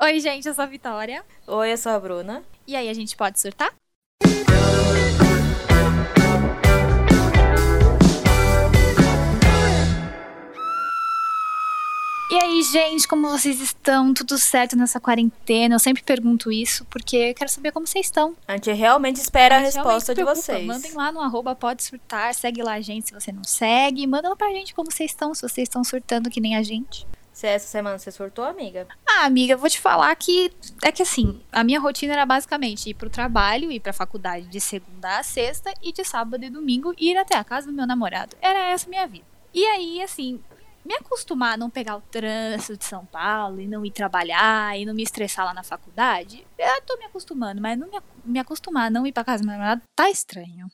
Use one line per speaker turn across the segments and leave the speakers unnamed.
Oi, gente, eu sou a Vitória.
Oi, eu sou a Bruna.
E aí, a gente pode surtar? E aí, gente, como vocês estão? Tudo certo nessa quarentena? Eu sempre pergunto isso porque eu quero saber como vocês estão.
A gente realmente espera a,
A
resposta de vocês.
Mandem lá no arroba pode surtar, segue lá a gente se você não segue. Manda lá pra gente como vocês estão, se vocês estão surtando que nem a gente.
Se essa semana você surtou, amiga.
Ah, amiga, vou te falar que é que assim, a minha rotina era basicamente ir pro trabalho, ir pra faculdade de segunda a sexta e de sábado e domingo ir até a casa do meu namorado. Era essa a minha vida. E aí, assim, me acostumar a não pegar o trânsito de São Paulo e não ir trabalhar e não me estressar lá na faculdade, eu tô me acostumando, mas não me, me acostumar a não ir pra casa do meu namorado tá estranho.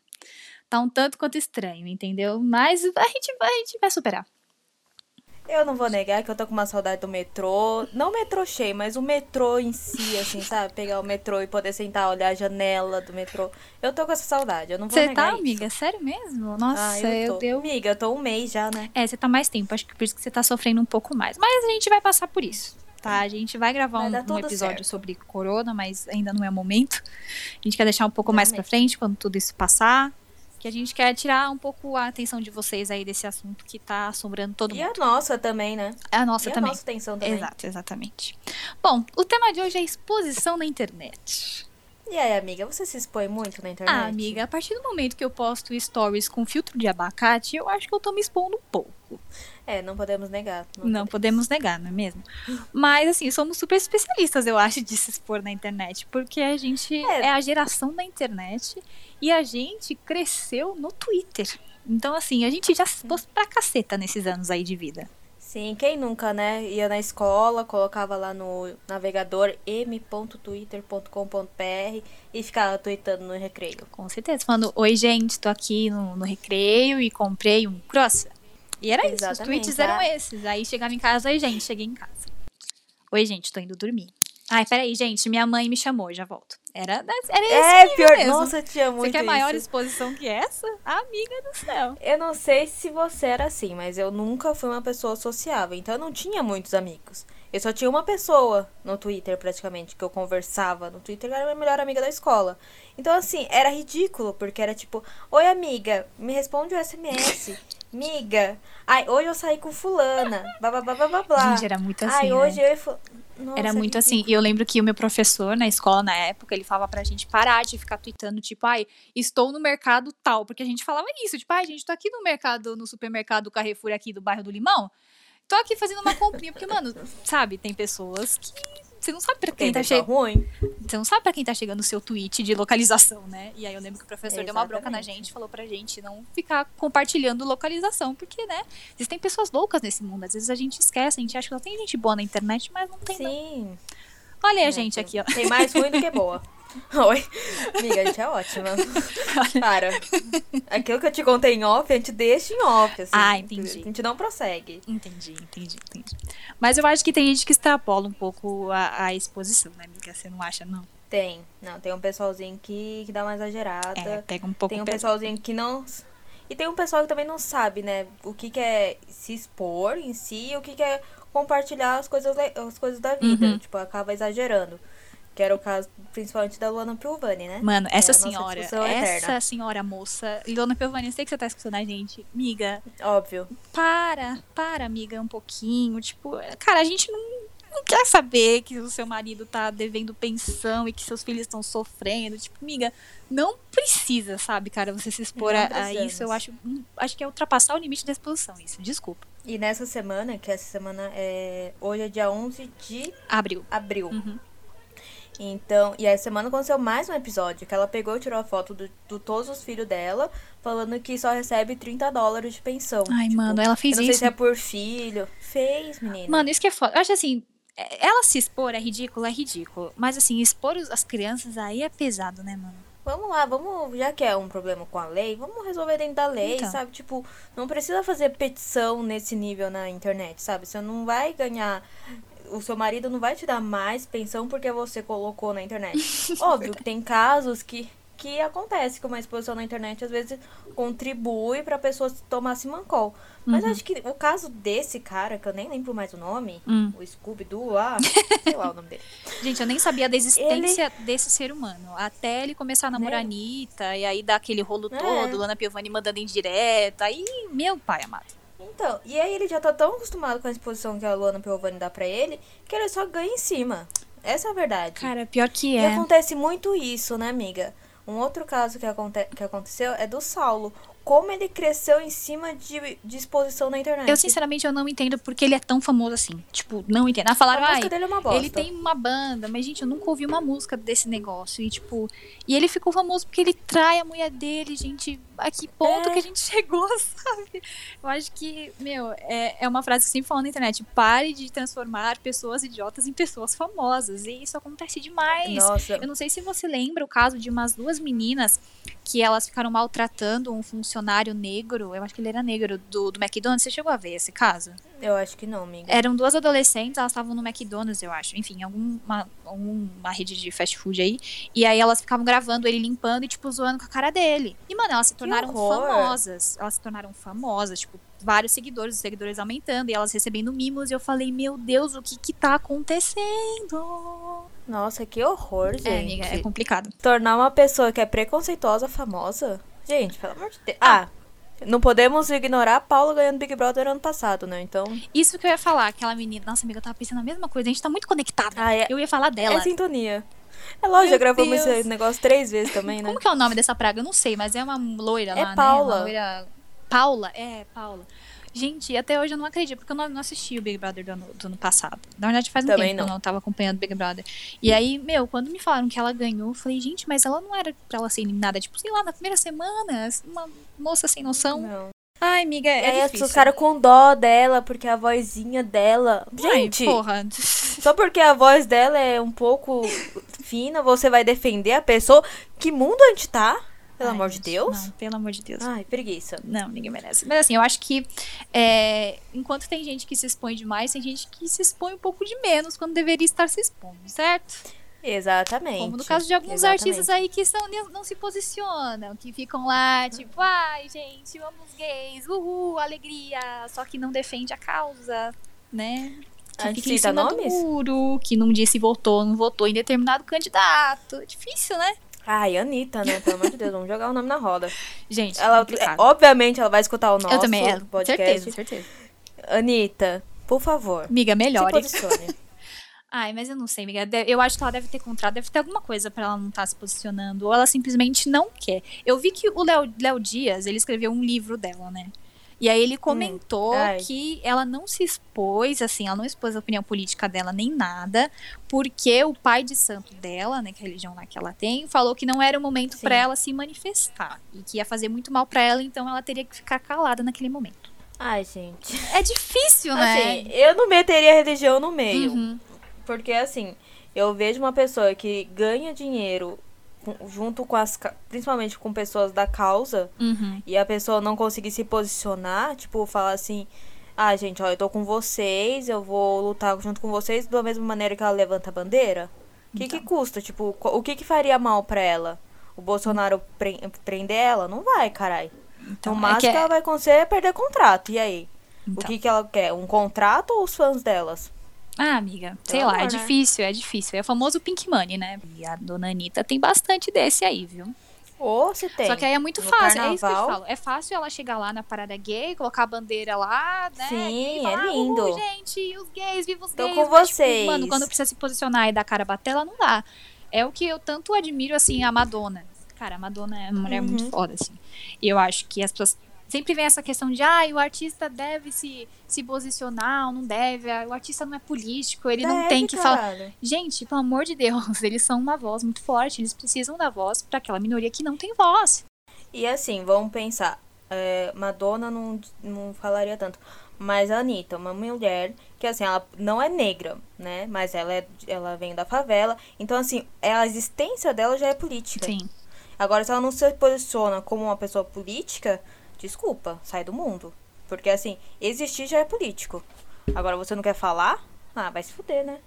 Tá um tanto quanto estranho, entendeu? Mas a gente a gente vai superar.
Eu não vou negar que eu tô com uma saudade do metrô. Não metrô cheio, mas o metrô em si, assim, sabe? Pegar o metrô e poder sentar, olhar a janela do metrô. Eu tô com essa saudade, eu não vou
Você
negar
tá,
isso.
amiga? Sério mesmo? Nossa,
Ah, eu
eu,
Amiga, eu tô um mês já, né?
É, você tá mais tempo, acho que por isso que você tá sofrendo um pouco mais. Mas a gente vai passar por isso, tá? A gente vai gravar
Vai
um, um episódio
certo.
sobre corona, mas ainda não é o momento. A gente quer deixar um pouco mais pra
Realmente.
frente, quando tudo isso passar. Que a gente quer tirar um pouco a atenção de vocês aí desse assunto que tá assombrando todo
E a
mundo.
nossa também, né?
É a nossa
e
também.
a nossa atenção também.
Exato, exatamente. Bom, o tema de hoje é exposição na internet.
E aí, amiga, você se expõe muito na internet?
Ah, amiga, a partir do momento que eu posto stories com filtro de abacate, eu acho que eu tô me expondo um pouco.
É, não podemos negar.
Não podemos negar, não é mesmo? Mas, assim, somos super especialistas, eu acho, de se expor na internet. Porque a gente é,
É.
a geração da internet e a gente cresceu no Twitter. Então, assim, a gente já se expôs pra caceta nesses anos aí de vida.
Sim, quem nunca, né? Ia na escola, colocava lá no navegador m.twitter.com.br e ficava tweetando no recreio.
Com certeza. Falando, oi, gente, tô aqui no, no recreio e comprei um croissant. E era isso, os
Exatamente,
tweets eram
ah.
esses. Aí chegava em casa, oi, gente, cheguei em casa. Oi, gente, tô indo dormir. Ai, peraí, gente, minha mãe me chamou, já volto. Era, das- era esse
É, pior.
mesmo.
Nossa, tinha muito
Você quer maior
isso.
exposição que essa? Amiga do céu.
Eu não sei se você era assim, mas eu nunca fui uma pessoa sociável, então eu não tinha muitos amigos. Eu só tinha uma pessoa no Twitter, praticamente, que eu conversava no Twitter, que era a minha melhor amiga da escola. Então, assim, era ridículo, porque era tipo, oi amiga, me responde o SMS. Miga, ai, hoje eu saí com fulana, blá blá blá blá blá blá.
Gente, era muito assim,
Ai,
né?
hoje eu e fu- Nossa,
Era muito assim. E eu lembro que o meu professor na escola, na época, ele falava pra gente parar de ficar tweetando, tipo, ai, estou no mercado tal. Porque a gente falava isso, tipo, ai, gente, tô aqui no mercado, no supermercado Carrefour aqui do bairro do Limão. Tô aqui fazendo uma comprinha. Porque, mano, sabe, tem pessoas que. Você não sabe pra quem
Tem
tá
pessoa
chegando.
ruim.
Você não sabe pra quem tá chegando o seu tweet de localização, né? E aí eu lembro que o professor deu uma bronca na
Exatamente.
gente, falou pra gente não ficar compartilhando localização, porque, né? Existem pessoas loucas nesse mundo. Às vezes a gente esquece, a gente acha que só tem gente boa na internet, mas não tem. não.
Sim.
Olha aí a
né,
gente aqui, ó.
Tem mais ruim do que boa. Oi. Amiga, a gente é ótima. Para. Aquilo que eu te contei em off, a gente deixa em off, assim.
Ah, entendi.
A gente não prossegue.
Entendi, entendi, entendi. Mas eu acho que tem gente que extrapola um pouco a, a exposição, né, amiga? Você não acha, não?
Tem. Não, tem um pessoalzinho que, que dá uma exagerada.
É, pega um pouco
tem um pessoalzinho que não... E tem um pessoal que também não sabe, né? O que, que é se expor em si e o que, que é compartilhar as coisas, as coisas da vida.
Uhum.
Tipo, acaba exagerando. Que era o caso, principalmente, da Luana Piovani, né?
Mano, essa
É
senhora, essa
eterna.
senhora moça, Ilona Piovani, eu sei que você tá escutando a gente. Amiga,
Óbvio.
para, para, amiga, um pouquinho. Tipo, cara, a gente não, não quer saber que o seu marido tá devendo pensão e que seus filhos estão sofrendo. Tipo, amiga, não precisa, sabe, cara, você se expor a, a isso. Eu acho, hum, acho que é ultrapassar o limite da exposição, isso. Desculpa.
E nessa semana, que essa semana é. Hoje é dia 11 de
Abriu.
abril.
Uhum.
Então, e essa semana aconteceu mais um episódio que ela pegou e tirou a foto de do, todos os filhos dela, falando que só recebe 30 dólares de pensão.
Ai,
Tipo,
mano, ela fez
eu não sei
isso.
se é por filho. Fez, menina.
Mano, isso que é foda. Eu acho assim, é- ela se expor é ridículo, é ridículo. Mas assim, expor as crianças aí é pesado, né, mano?
Vamos lá, vamos, já que é um problema com a lei, vamos resolver dentro da lei,
Então.
sabe? Tipo, não precisa fazer petição nesse nível na internet, sabe? Você não vai ganhar. O seu marido não vai te dar mais pensão porque você colocou na internet. Óbvio que tem casos que. que acontece que uma exposição na internet às vezes contribui pra pessoa tomar Simancol. Mas
Uhum.
acho que o caso desse cara, que eu nem lembro mais o nome,
Hum.
o Scooby-Doo lá, sei lá o nome dele.
Gente, eu nem sabia da existência desse ser humano. Até ele começar a namorar a
Né?
Anitta, e aí dar aquele rolo
É.
todo, Lana Piovani mandando em direta. Aí, meu pai amado.
Então, e aí ele já tá tão acostumado com a exposição que a Luana Piovani dá pra ele, que ele só ganha em cima. Essa é a verdade.
Cara, pior que
E
é.
acontece muito isso, né, amiga? Um outro caso que, aconte que aconteceu é do Saulo. Como ele cresceu em cima de, de exposição na internet.
Eu, sinceramente, eu não entendo porque ele é tão famoso assim. Tipo, não entendo. Ah,
a
falaram, ai,
música dele é uma bosta.
ele tem uma banda, mas, gente, eu nunca ouvi uma música desse negócio. E, tipo, e ele ficou famoso porque ele trai a mulher dele, gente. A que ponto
É.
que a gente chegou, sabe? Eu acho que, meu, é, é uma frase que sempre falam na internet. Pare de transformar pessoas idiotas em pessoas famosas. E isso acontece demais.
Nossa,
Eu não sei se você lembra o caso de umas duas meninas que elas ficaram maltratando um funcionário negro, eu acho que ele era negro, do, do McDonald's. Você chegou a ver esse caso?
Eu acho que não, amiga.
Eram duas adolescentes, elas estavam no McDonald's, eu acho. Enfim, alguma alguma rede de fast food aí. E aí elas ficavam gravando ele limpando e, tipo, zoando com a cara dele. E, mano, elas se tornaram famosas. Elas se tornaram famosas, tipo, vários seguidores, os seguidores aumentando, e elas recebendo mimos. E eu falei, meu Deus, o que que tá acontecendo?
Nossa, que horror, gente.
É, amiga, é complicado.
Tornar uma pessoa que é preconceituosa famosa? Gente, pelo amor de Deus. Ah, não podemos ignorar a Paula ganhando Big Brother ano passado, né? Então.
Isso que eu ia falar, aquela menina. Nossa, amiga, eu tava pensando a mesma coisa. A gente tá muito conectada.
Ah, é,
Eu ia falar dela.
é sintonia. É lógico,
Meu
já gravamos
Deus.
esse negócio três vezes também, né?
Como que é o nome dessa praga? Eu não sei, mas é uma loira
É
lá, né?
Paula.
Uma loira... Paula? É, Paula. Gente, até hoje eu não acredito, porque eu não, não assisti o Big Brother do ano, do ano passado. Na verdade, faz um
Também
tempo que
não.
eu não tava acompanhando o Big Brother. E aí, meu, quando me falaram que ela ganhou, eu falei, gente, mas ela não era pra ela ser eliminada, tipo, sei lá, na primeira semana, uma moça sem noção.
Não.
Ai, amiga,
E
é
aí as
difícil.
pessoas ficaram com dó dela, porque a vozinha dela.
Ai,
Gente,
porra.
só porque a voz dela é um pouco fina, você vai defender a pessoa. Que mundo a gente tá? Pelo
Ai,
amor de Deus.
Não, pelo amor de Deus.
Ai, preguiça.
Não, ninguém merece. Mas assim, eu acho que é, enquanto tem gente que se expõe demais, tem gente que se expõe um pouco de menos quando deveria estar se expondo, certo?
Exatamente.
Como no caso de alguns
Exatamente.
artistas aí que são, não se posicionam, que ficam lá, tipo, ai, gente, vamos gays, uhul, alegria, só que não defende a causa, né? Que
A gente
fica em cima do
nomes?
muro, que não disse votou, não votou em determinado candidato. Difícil, né?
Ai, Anitta, né? Pelo amor de Deus, vamos jogar o nome na roda.
Gente,
Ela,
complicado.
é, obviamente, ela vai escutar o nosso
eu também, é,
podcast.
certeza, certeza.
Anitta, por favor,
Amiga,
se
melhore.
posicione.
Ai, mas eu não sei, amiga. Eu acho que ela deve ter contrato, deve ter alguma coisa pra ela não estar se posicionando. Ou ela simplesmente não quer. Eu vi que o Léo Dias, ele escreveu um livro dela, né? E aí ele comentou
Ai.
que ela não se expôs, assim, ela não expôs a opinião política dela nem nada, porque o pai de santo dela, né, que é a religião lá que ela tem, falou que não era o momento pra ela se manifestar e que ia fazer muito mal pra ela, então ela teria que ficar calada naquele momento.
Ai, gente.
É difícil, né?
Assim, eu não meteria a religião no meio.
Uhum.
Porque, assim, eu vejo uma pessoa que ganha dinheiro junto com as. Principalmente com pessoas da causa.
Uhum.
E a pessoa não conseguir se posicionar, tipo, falar assim. Ah, gente, ó, eu tô com vocês, eu vou lutar junto com vocês da mesma maneira que ela levanta a bandeira. O que, que
Então.
custa? Tipo, o que, que faria mal pra ela? O Bolsonaro pre- prender ela? Não vai, carai.
Então,
o
é
máximo
que
que,
é-
ela vai acontecer é perder contrato. E aí?
Então.
O que, que ela quer? Um contrato ou os fãs delas?
Ah, amiga, sei
Pelo
lá, é
né?
difícil, é difícil. É o famoso pink money, né? E a dona Anitta tem bastante desse aí, viu?
Ou se tem.
Só que aí é muito
No
fácil, é isso que eu
carnaval.
falo. É fácil ela chegar lá na parada gay, colocar a bandeira lá, né?
Sim,
falar,
é lindo.
"Uhul, gente, os gays, viva os
Tô
gays.
com
Mas, tipo,
vocês.
mano, quando precisa se posicionar e dar cara a bater, ela não dá. É o que eu tanto admiro, assim, a Madonna. Cara, a Madonna é uma mulher
Uhum.
muito foda, assim. E eu acho que as pessoas. Sempre vem essa questão de, ah, o artista deve se, se posicionar ou não deve, ah, o artista não é político, ele não
Deve,
tem que falar. Gente, pelo amor de Deus, eles são uma voz muito forte, eles precisam da voz para aquela minoria que não tem voz.
E assim, vamos pensar. é, Madonna não, não falaria tanto. Mas a Anitta, uma mulher que, assim, ela não é negra, né? Mas ela, é, ela vem da favela. Então, assim, a existência dela já é política.
Sim.
Agora, se ela não se posiciona como uma pessoa política, desculpa, sai do mundo. Porque, assim, existir já é político. Agora, você não quer falar? Ah, vai se fuder, né?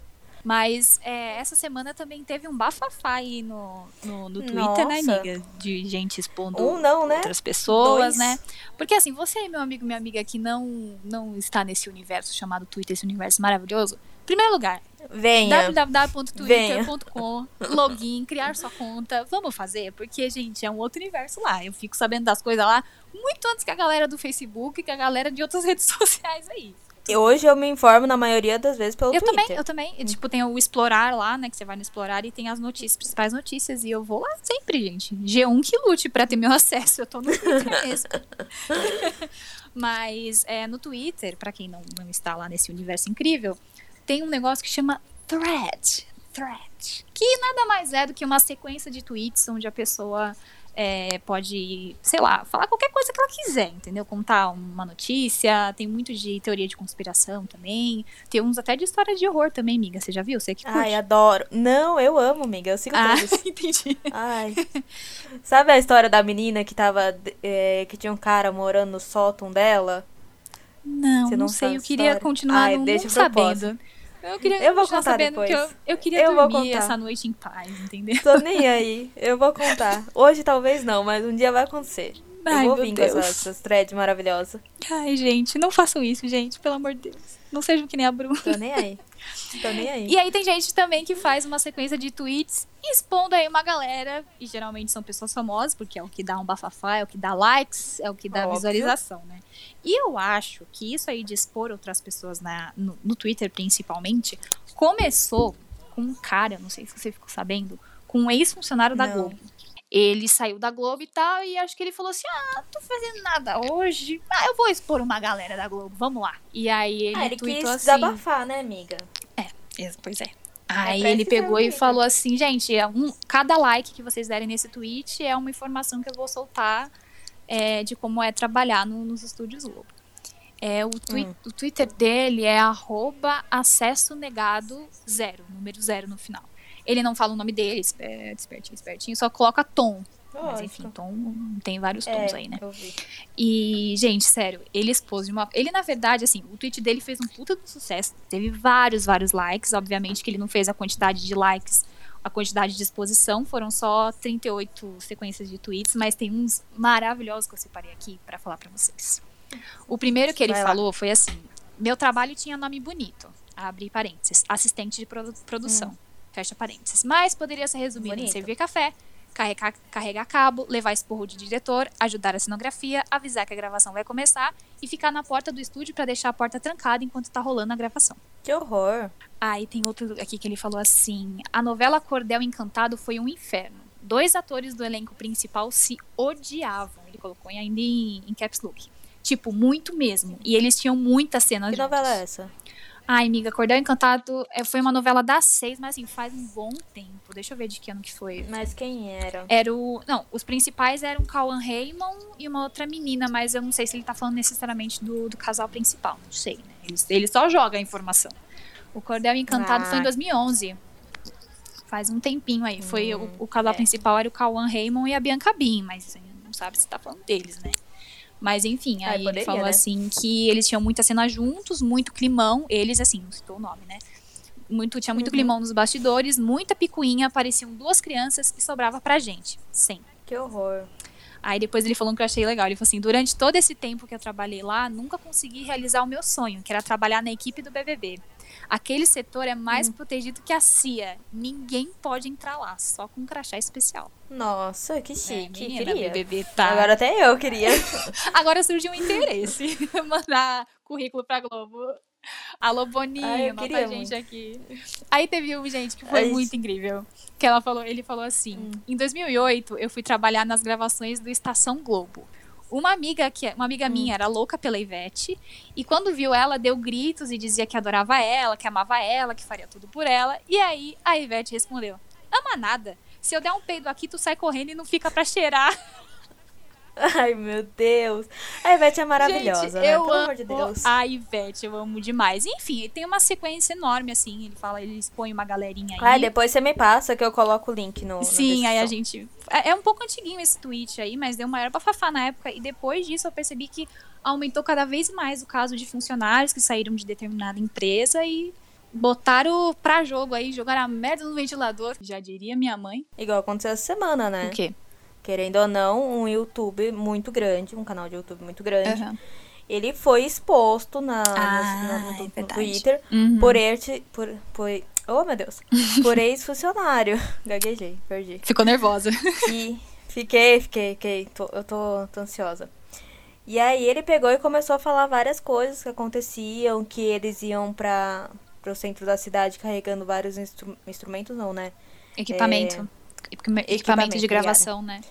Mas é, essa semana também teve um bafafá aí no, no, no Twitter, né,
Nossa.
amiga? De gente expondo
Um não, né?
outras pessoas,
Dois.
né? Porque assim, você, meu amigo, minha amiga, que não, não está nesse universo chamado Twitter, esse universo maravilhoso. Primeiro lugar,
Venha.
www.twitter.com, login, criar sua conta. Vamos fazer? Porque, gente, é um outro universo lá. Eu fico sabendo das coisas lá muito antes que a galera do Facebook e que a galera de outras redes sociais aí.
Hoje eu me informo na maioria das vezes pelo
Eu
Twitter.
também, eu também. Tipo, tem o explorar lá, né? Que você vai no explorar e tem as notícias, principais notícias. E eu vou lá sempre, gente. G1 que lute pra ter meu acesso. Eu tô no Twitter mesmo. Mas é, no Twitter, pra quem não, não está lá nesse universo incrível, tem um negócio que chama thread. Thread. Que nada mais é do que uma sequência de tweets onde a pessoa é, pode, sei lá, falar qualquer coisa que ela quiser, entendeu? Contar uma notícia, tem muito de teoria de conspiração também, tem uns até de história de horror também, amiga. Você já viu? Você que curte.
Ai, adoro. Não, eu amo, amiga. Eu sigo
ah,
todos.
entendi.
Ai. Sabe a história da menina que tava. é, que tinha um cara morando no sótão dela?
Não,
Você
não,
não
sei. Eu queria continuar
Ai,
não,
deixa
não
pro próximo.
Eu queria
Eu vou contar
sabendo que eu,
depois.
eu queria
Eu vou
dormir
contar.
essa noite em paz, entendeu?
Tô nem aí. Eu vou contar. Hoje talvez não, mas um dia vai acontecer.
Ai,
eu vou vir com essas threads maravilhosas.
Ai, gente, não façam isso, gente, pelo amor de Deus. Não sejam que nem a Bruna.
Tô nem aí. Tô nem aí.
E aí tem gente também que faz uma sequência de tweets expondo aí uma galera, e geralmente são pessoas famosas, porque é o que dá um bafafá, é o que dá likes, é o que dá
Óbvio.
visualização, né? E eu acho que isso aí de expor outras pessoas na, no, no Twitter, principalmente, começou com um cara, não sei se você ficou sabendo, com um ex-funcionário da
Não.
Globo. Ele saiu da Globo e tal, e acho que ele falou assim: Ah, não tô fazendo nada hoje. Ah, eu vou expor uma galera da Globo, vamos lá. E aí ele,
Ah, ele quis
assim.
desabafar, né, amiga?
É, Pois é. Aí
pra
ele pegou e falou assim, gente, é um, cada like que vocês derem nesse tweet é uma informação que eu vou soltar é, de como é trabalhar no- nos estúdios Globo. É, o, twi-
Hum.
o Twitter dele é arroba acesso negado zero, número zero no final. Ele não fala o nome dele, esper- espertinho, espertinho, só coloca tom. Mas enfim, tom tem vários tons
é,
aí, né? E, gente, sério, ele expôs de uma. Ele, na verdade, assim, o tweet dele fez um puta de sucesso. Teve vários, vários likes. Obviamente que ele não fez a quantidade de likes, a quantidade de exposição. Foram só 38 sequências de tweets, mas tem uns maravilhosos que eu separei aqui pra falar pra vocês. O primeiro que ele
Vai lá.
falou foi assim: Meu trabalho tinha nome bonito. Abre parênteses. Assistente de produ- produção. Fecha parênteses. Mas poderia ser resumido em
Bonito.
servir café, carregar, carregar cabo, levar esporro de diretor, ajudar a cenografia, avisar que a gravação vai começar e ficar na porta do estúdio pra deixar a porta trancada enquanto tá rolando a gravação.
Que horror.
Aí tem outro aqui que ele falou assim: a novela Cordel Encantado foi um inferno. Dois atores do elenco principal se odiavam. Ele colocou ainda em, em caps look. Tipo, muito mesmo. E eles tinham muitas cenas
Que
juntos.
novela é essa?
Ai, amiga, Cordel Encantado é, foi uma novela das seis, mas assim, faz um bom tempo. Deixa eu ver de que ano que foi.
Mas quem era?
Era o. Não, os principais eram Cauan Raymond e uma outra menina, mas eu não sei se ele tá falando necessariamente do, do casal principal. Não sei, né? Ele, ele só joga a informação. O Cordel Encantado foi em
Ah.
2011. Faz um tempinho aí. Foi
Hum,
o, o casal
é.
principal era o Cauan Raymond e a Bianca Bin, mas a gente não sabe se tá falando deles, né? Mas enfim,
Ah,
aí ele
poderia,
falou
né?
assim que eles tinham muita cena juntos, muito climão. Eles, assim, não citou o nome, né? Muito, tinha muito
Uhum.
climão nos bastidores, muita picuinha, apareciam duas crianças e sobrava pra gente. Sempre.
Que horror.
Aí depois ele falou um que eu achei legal. Ele falou assim: durante todo esse tempo que eu trabalhei lá, nunca consegui realizar o meu sonho, que era trabalhar na equipe do BBB. Aquele setor é
Hum.
mais protegido que a CIA. Ninguém pode entrar lá, só com um crachá especial.
Nossa, que
É,
chique.
menina,
queria.
BBB tá.
Agora até eu queria.
Agora surgiu um interesse. Mandar currículo pra Globo. Alô, Boninho,
Ai,
nota a gente aqui. Aí teve um, gente, que foi
Ai,
muito incrível. Que ela falou, ele falou assim:
Hum.
em 2008, eu fui trabalhar nas gravações do Estação Globo. Uma amiga que uma amiga
Hum.
minha era louca pela Ivete e quando viu ela deu gritos e dizia que adorava ela, que amava ela, que faria tudo por ela. E aí a Ivete respondeu: "Ama nada. Se eu der um peido aqui, tu sai correndo e não fica pra cheirar".
Ai, meu Deus. A Ivete é maravilhosa,
Gente,
né?
eu
Pelo
amo
amor de Deus.
a Ivete, eu amo demais. Enfim, tem uma sequência enorme, assim. Ele fala, ele expõe uma galerinha aí.
Ai, depois você me passa que eu coloco o link no.
Sim, aí a gente. É é um pouco antiguinho esse tweet aí, mas deu maior bafafá na época. E depois disso eu percebi que aumentou cada vez mais o caso de funcionários que saíram de determinada empresa e botaram pra jogo aí, jogaram a merda no ventilador. Já diria minha mãe.
Igual aconteceu essa semana, né?
O quê?
Querendo ou não, um YouTube muito grande, um canal de YouTube muito grande.
Aham.
Ele foi exposto na,
Ah,
no, no-
é
no. Twitter
Uhum.
por erte, por, por, oh meu Deus, por ex-funcionário. Gaguejei, perdi.
Ficou nervosa.
E fiquei, fiquei, fiquei, tô- eu tô, tô ansiosa. E aí ele pegou e começou a falar várias coisas que aconteciam, que eles iam para pro centro da cidade carregando vários instru- instrumentos, não, né?
Equipamento. Equipamento,
Equipamento,
de gravação, né?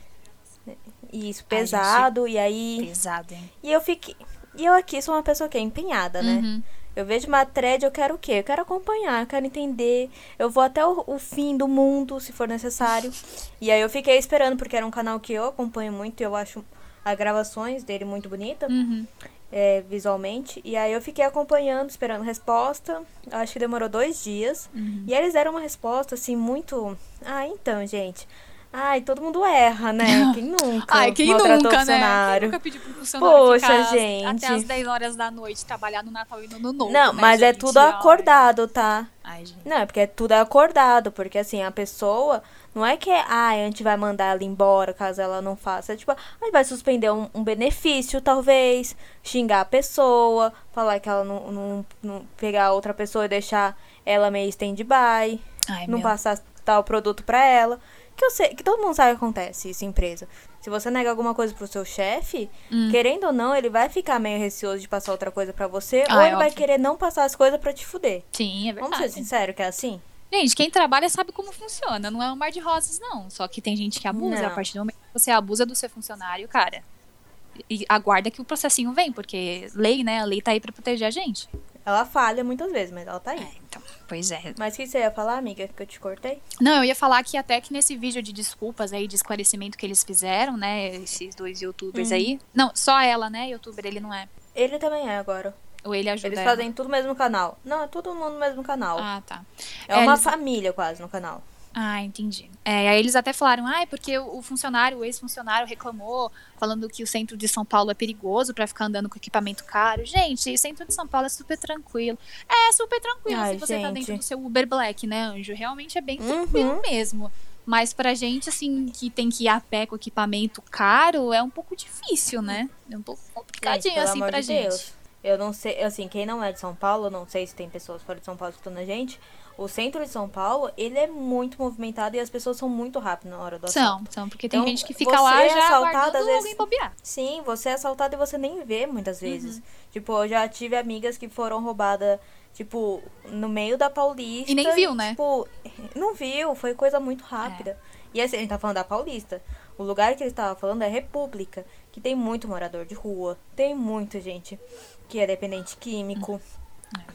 E isso
Ai,
pesado, e aí...
Pesado, hein?
E eu fiquei... E eu aqui sou uma pessoa que é empenhada, né?
Uhum.
Eu vejo uma thread, eu quero o quê? Eu quero acompanhar, eu quero entender. Eu vou até o, o fim do mundo, se for necessário. E aí eu fiquei esperando, porque era um canal que eu acompanho muito eu acho as gravações dele muito bonita,
Uhum.
é, visualmente. E aí eu fiquei acompanhando, esperando resposta. Acho que demorou dois dias.
Uhum.
E eles deram uma resposta, assim, muito... Ah, então, gente... Ai, todo mundo erra, né? Quem nunca
Ai, quem nunca, né? Quem nunca pediu pro funcionário
Poxa,
ficar
gente.
até as 10 horas da noite trabalhar no Natal e no Ano Novo,
Não,
né,
mas é
gente?
tudo
Ai.
acordado, tá?
Ai, gente.
Não, é porque é tudo acordado, porque assim, a pessoa não é que ah, a gente vai mandar ela embora caso ela não faça. É tipo, a gente vai suspender um, um benefício, talvez, xingar a pessoa, falar que ela não, não, não pegar outra pessoa e deixar ela meio stand-by,
Ai,
não
meu.
passar tal produto pra ela. Que eu sei, que todo mundo sabe que acontece isso em empresa. Se você nega alguma coisa pro seu chefe,
Hum.
querendo ou não, ele vai ficar meio receoso de passar outra coisa pra você,
Ah,
ou
é
ele vai
óbvio.
querer não passar as coisas pra te fuder.
Sim, é
Vamos
verdade.
ser sinceros que é assim?
Gente, quem trabalha sabe como funciona. Não é um mar de rosas, não. Só que tem gente que abusa.
Não.
A partir do momento que você abusa do seu funcionário, cara. E aguarda que o processinho vem, porque lei, né? A lei tá aí pra proteger a gente.
Ela falha muitas vezes, mas ela tá aí.
É, então, pois é.
Mas o que você ia falar, amiga, que eu te cortei?
Não, eu ia falar que até que nesse vídeo de desculpas aí, de esclarecimento que eles fizeram, né? Esses dois youtubers
Uhum.
aí. Não, só ela, né? Youtuber, ele não é.
Ele também é agora.
Ou ele ajuda
Eles
ela.
fazem tudo no mesmo canal. Não, é todo mundo no mesmo canal.
Ah, tá.
é
é,
uma
eles-
família quase no canal.
Ah, entendi. É, aí eles até falaram, ah, é porque o funcionário, o ex-funcionário reclamou, falando que o centro de São Paulo é perigoso pra ficar andando com equipamento caro. Gente, o centro de São Paulo é super tranquilo. É super tranquilo
Ai,
se você tá
gente.
dentro do seu Uber Black, né, Anjo? Realmente é bem
Uhum.
tranquilo mesmo. Mas pra gente, assim, que tem que ir a pé com equipamento caro, é um pouco difícil, né? É um pouco complicadinho,
pelo
assim, pra
de
gente.
Deus. Eu não sei, assim, quem não é de São Paulo, eu não sei se tem pessoas fora de São Paulo escutando a gente. O centro de São Paulo, ele é muito movimentado e as pessoas são muito rápidas na hora do assalto.
São, são, porque tem
Então,
gente que fica lá
é
já
assaltado,
aguardando
às vezes-
alguém bobear.
Sim, você é assaltado e você nem vê muitas
Uhum.
vezes. Tipo, eu já tive amigas que foram roubadas, tipo, no meio da Paulista.
E nem viu, né?
Tipo, não viu, foi coisa muito rápida. E assim, a gente tá falando da Paulista. O lugar que ele estava falando é República, que tem muito morador de rua, tem muita gente que é dependente químico,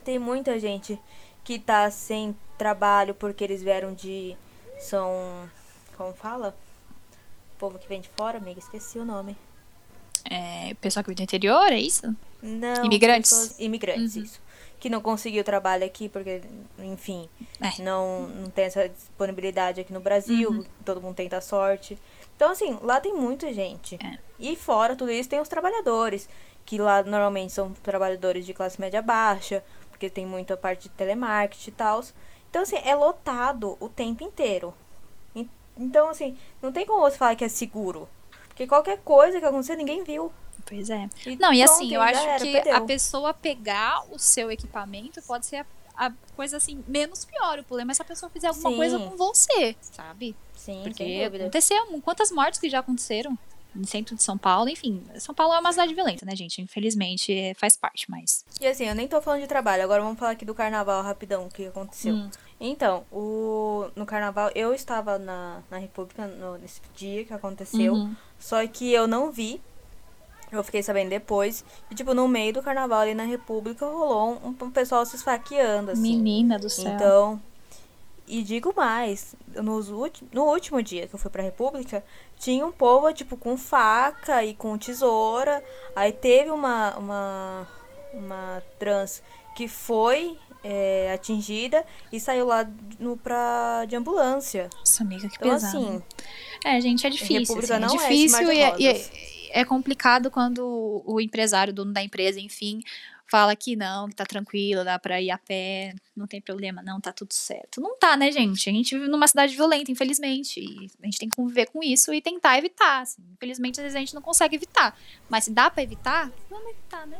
tem muita gente que tá sem trabalho porque eles vieram de. São. Como fala? O povo que vem de fora, amiga, esqueci o nome.
É, pessoal que vem do interior, é isso?
Não.
Imigrantes?
pessoas- imigrantes,
Uhum.
isso. Que não conseguiu trabalho aqui porque, enfim,
É.
não, não tem essa disponibilidade aqui no Brasil.
Uhum.
Todo mundo tenta a sorte. Então, assim, lá tem muita gente.
É.
E fora tudo isso, tem os trabalhadores. Que lá normalmente são trabalhadores de classe média baixa, porque tem muita parte de telemarketing e tal. Então, assim, é lotado o tempo inteiro. En- Então, assim, não tem como você falar que é seguro. Porque qualquer coisa que acontecer, ninguém viu.
Pois é.
E
Não, e assim, eu acho
era,
que
perdeu.
a pessoa pegar o seu equipamento pode ser a, a coisa assim, menos pior. O problema é se a pessoa fizer alguma
Sim.
coisa com você, sabe?
Sim,
Porque aconteceu. Quantas mortes que já aconteceram no centro de São Paulo? Enfim, São Paulo é uma cidade violenta, né, gente? Infelizmente é, faz parte, mas.
E assim, eu nem tô falando de trabalho, agora vamos falar aqui do carnaval rapidão, o que aconteceu.
Hum.
Então, o, no carnaval, eu estava na, na República no- nesse dia que aconteceu,
Uhum.
só que eu não vi. Eu fiquei sabendo depois. E, tipo, no meio do carnaval ali na República rolou um, um pessoal se esfaqueando, assim.
Menina do céu.
Então, e digo mais, nos ulti- no último dia que eu fui pra República, tinha um povo, tipo, com faca e com tesoura. Aí teve uma, uma, uma trans que foi é, atingida e saiu lá no, pra, de ambulância.
Nossa, amiga, que
Então,
pesado.
assim,
É, gente, é difícil. Assim, é
é
difícil e, é, e
rosas.
é- é complicado quando o empresário, o dono da empresa, enfim, fala que não, que tá tranquilo, dá pra ir a pé, não tem problema, não, tá tudo certo. Não tá, né, gente? A gente vive numa cidade violenta, infelizmente. E a gente tem que conviver com isso e tentar evitar. Assim. Infelizmente, às vezes a gente não consegue evitar. Mas se dá pra evitar, vamos evitar, né?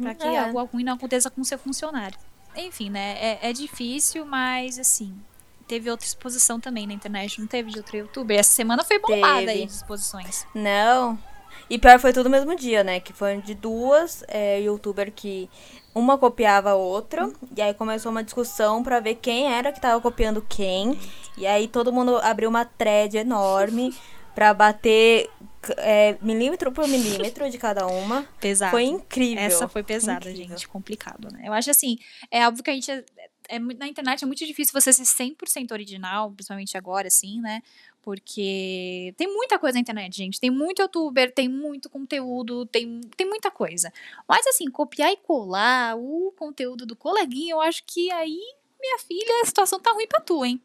Pra que
É.
algo ruim não aconteça com o seu funcionário. Enfim, né? É, é difícil, mas assim. Teve outra exposição também na internet, não teve de outro youtuber. Essa semana foi bombada
Teve.
aí de exposições.
Não. E pior foi tudo no mesmo dia, né? Que foi de duas é, youtuber que uma copiava a outra. E aí começou uma discussão pra ver quem era que tava copiando quem. E aí todo mundo abriu uma thread enorme pra bater é, milímetro por milímetro de cada uma.
Pesado.
Foi incrível.
Essa foi pesada,
Incrível.
gente. Complicado, né? Eu acho assim, é óbvio que a gente. É, é na internet é muito difícil você ser 100% original, principalmente agora, assim, né? Porque tem muita coisa na internet, gente. Tem muito youtuber, tem muito conteúdo, tem, tem muita coisa. Mas, assim, copiar e colar o conteúdo do coleguinha, eu acho que aí, minha filha, a situação tá ruim pra tu, hein?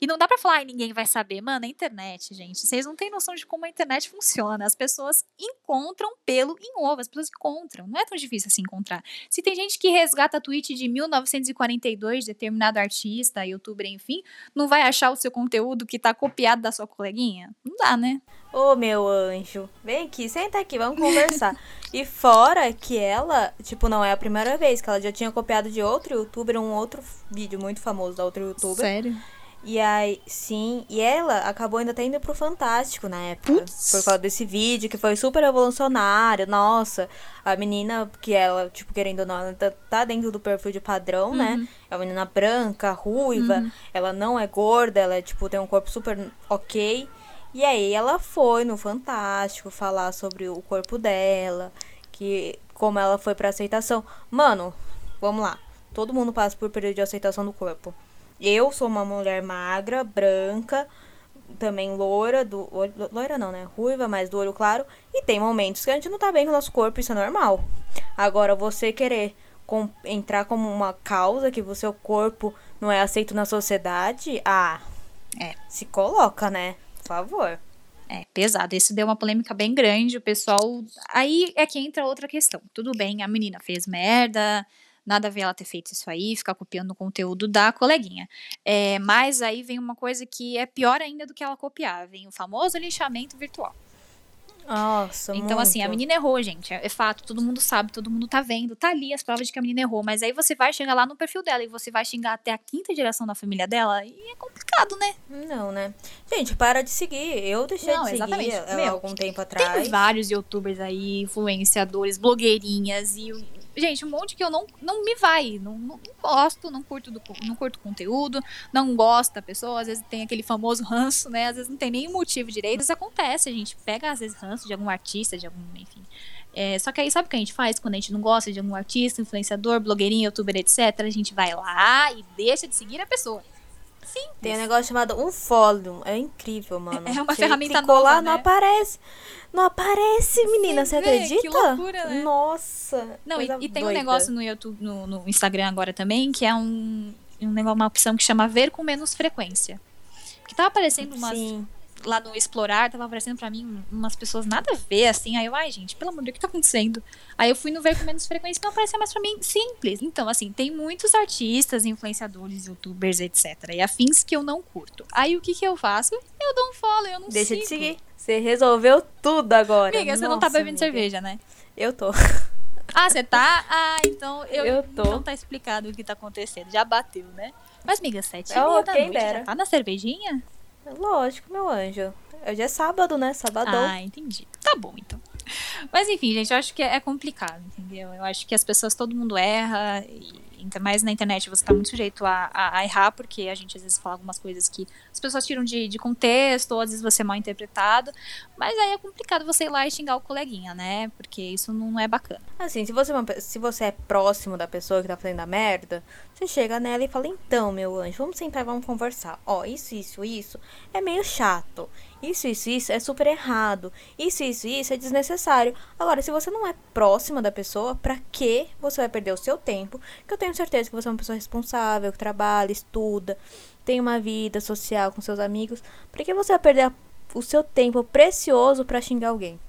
E não dá pra falar, ai, ninguém vai saber. Mano, é internet, gente. Vocês não têm noção de como a internet funciona. As pessoas encontram pelo em ovo. As pessoas encontram. Não é tão difícil assim encontrar. Se tem gente que resgata tweet de 1942, de determinado artista, youtuber, enfim, não vai achar o seu conteúdo que tá copiado da sua coleguinha? Não dá, né?
Ô, meu anjo, vem aqui, senta aqui, vamos conversar. e fora que ela, tipo, não é a primeira vez que ela já tinha copiado de outro youtuber, um outro vídeo muito famoso da outra youtuber.
Sério?
E aí, sim, e ela acabou ainda até indo pro Fantástico na época.
Putz.
Por causa desse vídeo que foi super revolucionário. Nossa, a menina que ela, tipo, querendo ou não, ela tá- tá dentro do perfil de padrão, né? É uma menina branca, ruiva, ela não é gorda, ela, tipo, tem um corpo super ok. E aí ela foi no Fantástico falar sobre o corpo dela, que como ela foi pra aceitação. Mano, vamos lá. Todo mundo passa por período de aceitação do corpo. Eu sou uma mulher magra, branca, também loira, do loira não, né? Ruiva, mas do olho claro. E tem momentos que a gente não tá bem com o nosso corpo, isso é normal. Agora, você querer com- entrar como uma causa que o seu corpo não é aceito na sociedade, ah,
É.
se coloca, né? Por favor.
É, pesado. Isso deu uma polêmica bem grande. O pessoal. Aí é que entra outra questão. Tudo bem, a menina fez merda. Nada a ver ela ter feito isso aí, ficar copiando o conteúdo da coleguinha. É, mas aí vem uma coisa que é pior ainda do que ela copiar. Vem o famoso linchamento virtual.
Nossa,
Então, assim, a
muito.
menina errou, gente. É, é fato, todo mundo sabe, todo mundo tá vendo. Tá ali as provas de que a menina errou. Mas aí você vai chegar lá no perfil dela e você vai xingar até a quinta geração da família dela. E é complicado, né?
Não, né? Gente, para de seguir. Eu deixei
Não,
de seguir
exatamente.
há
Meu,
algum tempo
Tem
atrás.
vários youtubers aí, influenciadores, blogueirinhas e. Gente, um monte que eu não, não me vai. Não, não gosto, não curto, do, não curto conteúdo, não gosto da pessoa. Às vezes tem aquele famoso ranço, né? Às vezes não tem nem motivo direito. Isso acontece, a gente pega, às vezes, ranço de algum artista, de algum, enfim. É, só que aí sabe o que a gente faz quando a gente não gosta de algum artista, influenciador, blogueirinho, youtuber, etc. A gente vai lá e deixa de seguir a pessoa. Sim.
Tem um negócio chamado um follow. É incrível, mano.
É uma
Você
ferramenta
clicou lá,
nova,
não
né?
aparece. Não aparece, menina.
Sim,
Você
vê,
acredita?
que loucura, né?
Nossa.
Não, e, e tem um
doida.
negócio no YouTube, no, no Instagram agora também, que é um, um negócio, uma opção que chama ver com menos frequência. Porque tava aparecendo umas.
Sim.
Lá no Explorar, tava aparecendo pra mim umas pessoas nada a ver, assim. Aí eu, ai, gente, pelo amor de Deus, o que tá acontecendo? Aí eu fui no ver com menos frequência não aparecia mais pra mim simples. Então, assim, tem muitos artistas, influenciadores, youtubers, etc. E afins que eu não curto. Aí o que que eu faço? Eu dou um follow, eu não
Deixa
sigo.
de seguir. Você resolveu tudo agora.
Amiga, você não tá
Nossa,
bebendo
amiga.
cerveja, né?
Eu tô.
Ah, você tá? Ah, então eu,
Eu tô.
Então tá explicado o que tá acontecendo. Já bateu, né? Mas, amiga, sete
Oh,
meia da noite,
dera.
já tá na cervejinha?
Lógico, meu anjo. Hoje é sábado, né? Sabadão.
Ah, entendi. Tá bom, então. Mas enfim, gente, eu acho que é complicado, entendeu? Eu acho que as pessoas, todo mundo erra, e ainda mais na internet você tá muito sujeito a, a- a errar, porque a gente às vezes fala algumas coisas que as pessoas tiram de, de contexto, ou às vezes você é mal interpretado, mas aí é complicado você ir lá e xingar o coleguinha, né? Porque isso não é bacana.
Assim, se você, é se você é próximo da pessoa que tá fazendo a merda, você chega nela e fala, então, meu anjo, vamos sentar e vamos conversar. Ó, isso, isso, isso é meio chato. Isso, isso, isso é super errado. Isso, isso, isso é desnecessário. Agora, se você não é próxima da pessoa, pra que você vai perder o seu tempo? Que eu tenho certeza que você é uma pessoa responsável, que trabalha, estuda, tem uma vida social com seus amigos. Pra que você vai perder o seu tempo precioso pra xingar alguém?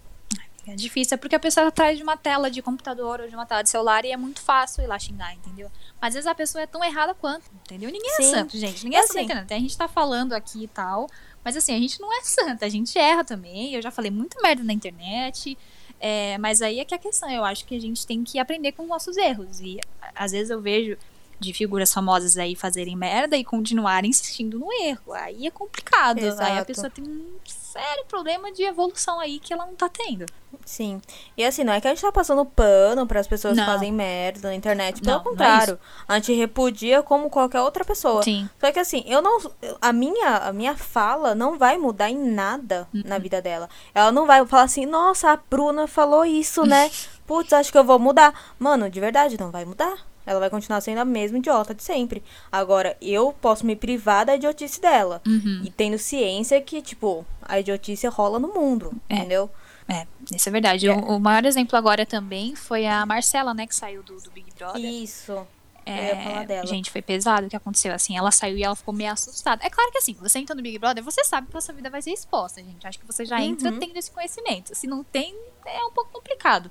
É difícil, é porque a pessoa tá atrás de uma tela de computador ou de uma tela de celular e é muito fácil ir lá xingar, entendeu? Mas às vezes a pessoa é tão errada quanto, entendeu? Ninguém é
Sim.
santo, gente. Ninguém é santo na
Assim.
A gente tá falando aqui e tal, mas assim, a gente não é santa, a gente erra também. Eu já falei muita merda na internet. é, mas aí é que é a questão, eu acho que a gente tem que aprender com os nossos erros. E às vezes eu vejo de figuras famosas aí fazerem merda e continuarem insistindo no erro. Aí é complicado. Aí a
Exato.
pessoa tem um sério problema de evolução aí que ela não tá tendo.
Sim. E assim, não é que a gente tá passando pano para as pessoas
Não.
que fazem merda na internet. Pelo
Não, não é
contrário. a gente repudia como qualquer outra pessoa.
Sim.
Só que assim, eu não. A minha, a minha fala não vai mudar em nada
Uhum.
na vida dela. Ela não vai falar assim, nossa, a Bruna falou isso, né? Putz, acho que eu vou mudar. Mano, de verdade, não vai mudar. Ela vai continuar sendo a mesma idiota de sempre. Agora, eu posso me privar da idiotice dela.
Uhum.
E tendo ciência que, tipo, a idiotice rola no mundo.
É.
Entendeu?
É, isso é verdade. O, o maior exemplo agora também foi a Marcela, né, que saiu do, do Big Brother.
Isso.
É. Gente, foi pesado o que aconteceu. Assim, ela saiu e ela ficou meio assustada. É claro que assim, você entra no Big Brother, você sabe que a sua vida vai ser exposta, gente. Acho que você já entra
Uhum.
tendo esse conhecimento. Se não tem, é um pouco complicado.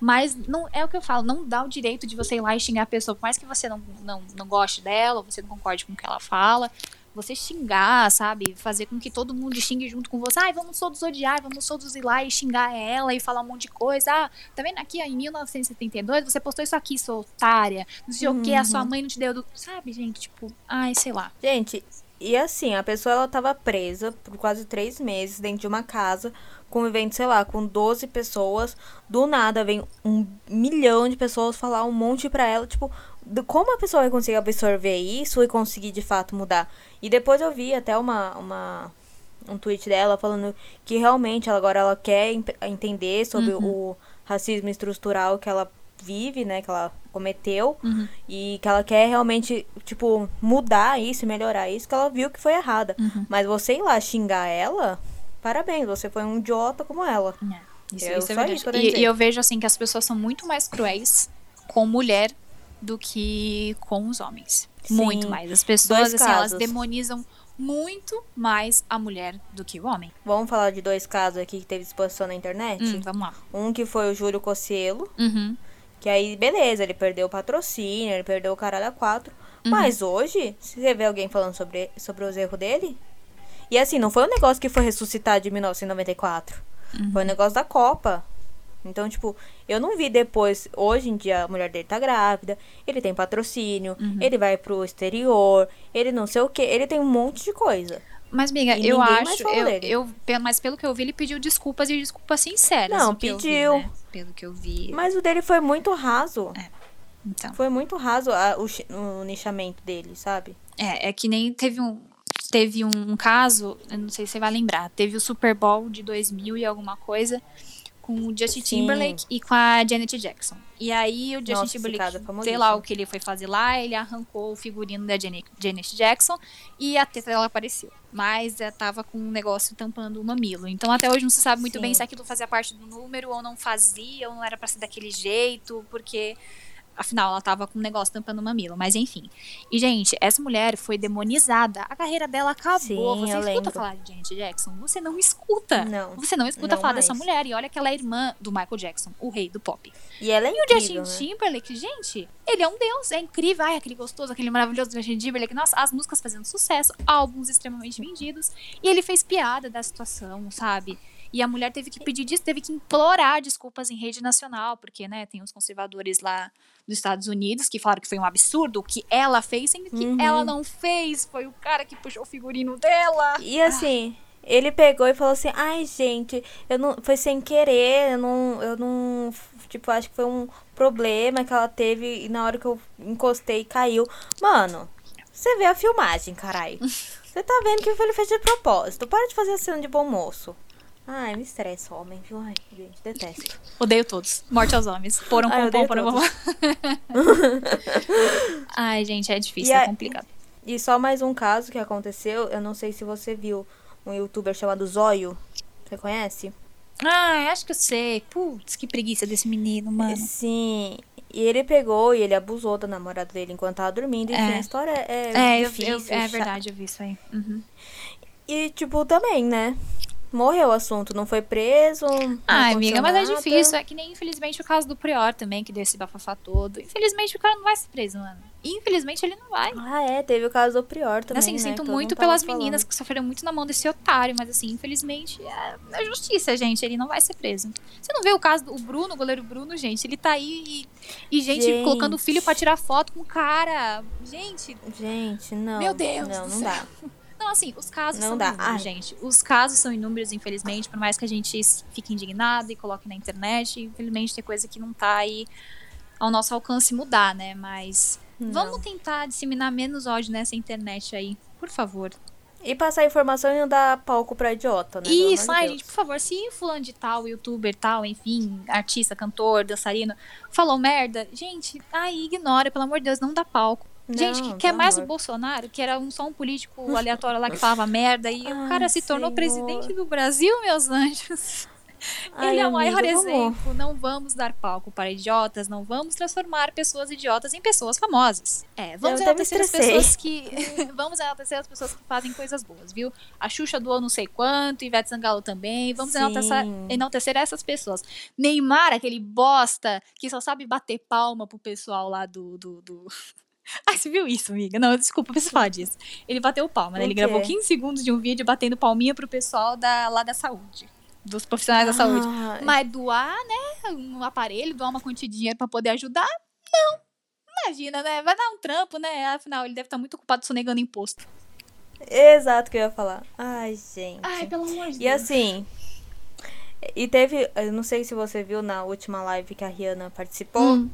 Mas não é o que eu falo, não dá o direito de você ir lá e xingar a pessoa, por mais que você não, não, não goste dela, ou você não concorde com o que ela fala. Você xingar, sabe? Fazer com que todo mundo xingue junto com você. Ai, vamos todos odiar, vamos todos ir lá e xingar ela e falar um monte de coisa. Ah, tá vendo aqui, ó, em 1972, você postou isso aqui, sua otária. Não sei o que, a sua mãe não te deu. Do... Sabe, gente? Tipo, ai, sei lá.
Gente, e assim, a pessoa ela tava presa por quase três meses dentro de uma casa, convivendo, sei lá, com 12 pessoas. Do nada vem um milhão de pessoas falar um monte pra ela, tipo, como a pessoa vai conseguir absorver isso e conseguir de fato mudar? E depois eu vi até uma, uma um tweet dela falando que realmente ela agora ela quer entender sobre o racismo estrutural que ela vive, né, que ela cometeu
Uhum.
e que ela quer realmente, tipo, mudar isso, melhorar isso, que ela viu que foi errada.
Uhum.
Mas você ir lá xingar ela, parabéns, você foi um idiota como ela.
É, Isso,
Eu-
isso é verdade.
isso
e, e eu vejo assim que as pessoas são muito mais cruéis com mulher do que com os homens.
Sim.
Muito mais. As pessoas, assim, elas demonizam muito mais a mulher do que o homem.
Vamos falar de dois casos aqui que teve exposição na internet?
Hum, vamos lá.
Um que foi o Júlio Cocielo,
Uhum.
que aí, beleza, ele perdeu o patrocínio, ele perdeu o caralho a quatro.
Uhum.
Mas hoje, se você vê alguém falando sobre, sobre os erros dele. E assim, não foi um negócio que foi ressuscitado em 1994.
Uhum.
Foi um negócio da Copa. Então, tipo, eu não vi depois. Hoje em dia, a mulher dele tá grávida, ele tem patrocínio,
Uhum.
ele vai pro exterior, ele não sei o que, ele tem um monte de coisa.
Mas, amiga,
E
eu acho. Eu, eu, mas pelo que eu vi, ele pediu desculpas e desculpas sinceras.
Não,
o que vi,
pediu.
né? Pelo que eu vi.
Mas o dele foi muito raso.
Então.
Foi muito raso a- o, o nichamento dele, sabe?
É, é que nem teve um. Teve um caso, eu não sei se você vai lembrar, teve o Super Bowl de 2000 e alguma coisa com o Justin
Sim.
Timberlake e com a Janet Jackson. E aí o Justin
Nossa,
Timberlake,
é
sei lá o que ele foi fazer lá, ele arrancou o figurino da Janet, Janet Jackson e a teta dela apareceu. Mas ela tava com um negócio tampando o mamilo. Então até hoje não se sabe muito
Sim.
bem se aquilo fazia parte do número ou não fazia, ou não era pra ser daquele jeito, porque afinal ela tava com um negócio tampando o mamilo. Mas enfim. E, gente, essa mulher foi demonizada. A carreira dela acabou.
Sim,
você escuta
lembro.
falar de Janet Jackson? Você não escuta.
Não,
Você não escuta
não
falar dessa
mais.
mulher. E olha que ela é irmã do Michael Jackson, o rei do pop.
E ela é
E o
incrível,
Justin
né?
Timberlake, gente, ele é um deus. É incrível. Ai, aquele gostoso, aquele maravilhoso Justin Timberlake. Nossa, as músicas fazendo sucesso, álbuns extremamente vendidos. E ele fez piada da situação, sabe? E a mulher teve que pedir disso, teve que implorar desculpas em rede nacional, porque, né, tem os conservadores lá dos Estados Unidos que falaram que foi um absurdo o que ela fez, sendo que
Uhum.
ela não fez, foi o cara que puxou o figurino dela.
E assim, ele pegou e falou assim: "Ai, gente, eu não foi sem querer, eu não eu não, tipo, acho que foi um problema que ela teve e na hora que eu encostei caiu". Mano, você vê a filmagem, caralho. Você tá vendo que ele fez de propósito. Para de fazer a cena de bom moço. Ai, me estressa, homem, viu? Ai, gente, detesto.
Odeio todos. Morte aos homens. Poram,
eu
pom,
odeio
poram, pom. Ai, gente, é difícil,
E
é
a-
complicado.
E só mais um caso que aconteceu, eu não sei se você viu, um youtuber chamado Zóio. Você conhece?
Ah, acho que eu sei. Putz, que preguiça desse menino, mano.
Sim. E ele pegou e ele abusou da namorada dele enquanto tava dormindo. Enfim,
É.
a história é,
É, eu,
difícil.
eu- é
chata.
verdade, eu vi isso aí. Uhum.
E, tipo, também, né? Morreu o assunto, não foi preso.
Ai, amiga, mas é difícil. É que nem, infelizmente, o caso do Prior também, que deu esse bafafá todo. Infelizmente, o cara não vai ser preso, mano. Infelizmente, ele não vai.
Ah, é, teve o caso do Prior também.
Assim,
né,
sinto
que
muito pelas meninas que sofreram muito na mão desse otário, mas assim, infelizmente, é, é justiça, gente. Ele não vai ser preso. Você não vê o caso do Bruno, o goleiro Bruno, gente? Ele tá aí e, e gente, gente, colocando o filho pra tirar foto com o cara. Gente.
Gente, não.
Meu Deus.
Não, não dá.
Não, assim, os casos
não
são
dá.
inúmeros, gente. Os casos são inúmeros, infelizmente, por mais que a gente fique indignado e coloque na internet, infelizmente tem coisa que não tá aí ao nosso alcance mudar, né? Mas não. vamos tentar disseminar menos ódio nessa internet aí, por favor.
E passar informação e não dar palco pra idiota, né?
Isso, ai, gente, por favor, se fulano de tal, youtuber tal, enfim, artista, cantor, dançarino, falou merda, gente, aí ignora, pelo amor de Deus, não dá palco. Gente, que quer mais o Bolsonaro, que era um, só um político aleatório lá que falava merda, e Ai, o cara se tornou presidente do Brasil, meus anjos. Ai, Ele é o maior amiga, exemplo. Não vamos dar palco para idiotas, não vamos transformar pessoas idiotas em pessoas famosas. É, vamos enaltecer as pessoas que. vamos enaltecer as pessoas que fazem coisas boas, viu? A Xuxa doou não sei quanto, Ivete Sangalo também. Vamos enaltecer, enaltecer essas pessoas. Neymar, aquele bosta que só sabe bater palma pro pessoal lá do, do, do Ai, você viu isso, amiga? Não, desculpa, preciso falar disso. Ele bateu palma, né? Ele gravou 15 segundos de um vídeo batendo palminha pro pessoal da, lá da saúde. Dos profissionais da saúde. Mas doar, né? Um aparelho, doar uma quantia de dinheiro pra poder ajudar? Não. Imagina, né? Vai dar um trampo, né? Afinal, ele deve estar muito ocupado sonegando imposto.
Exato que eu ia falar. Ai, gente.
Ai, pelo amor de Deus.
E assim. E teve. Eu não sei se você viu na última live que a Rihanna participou. Hum.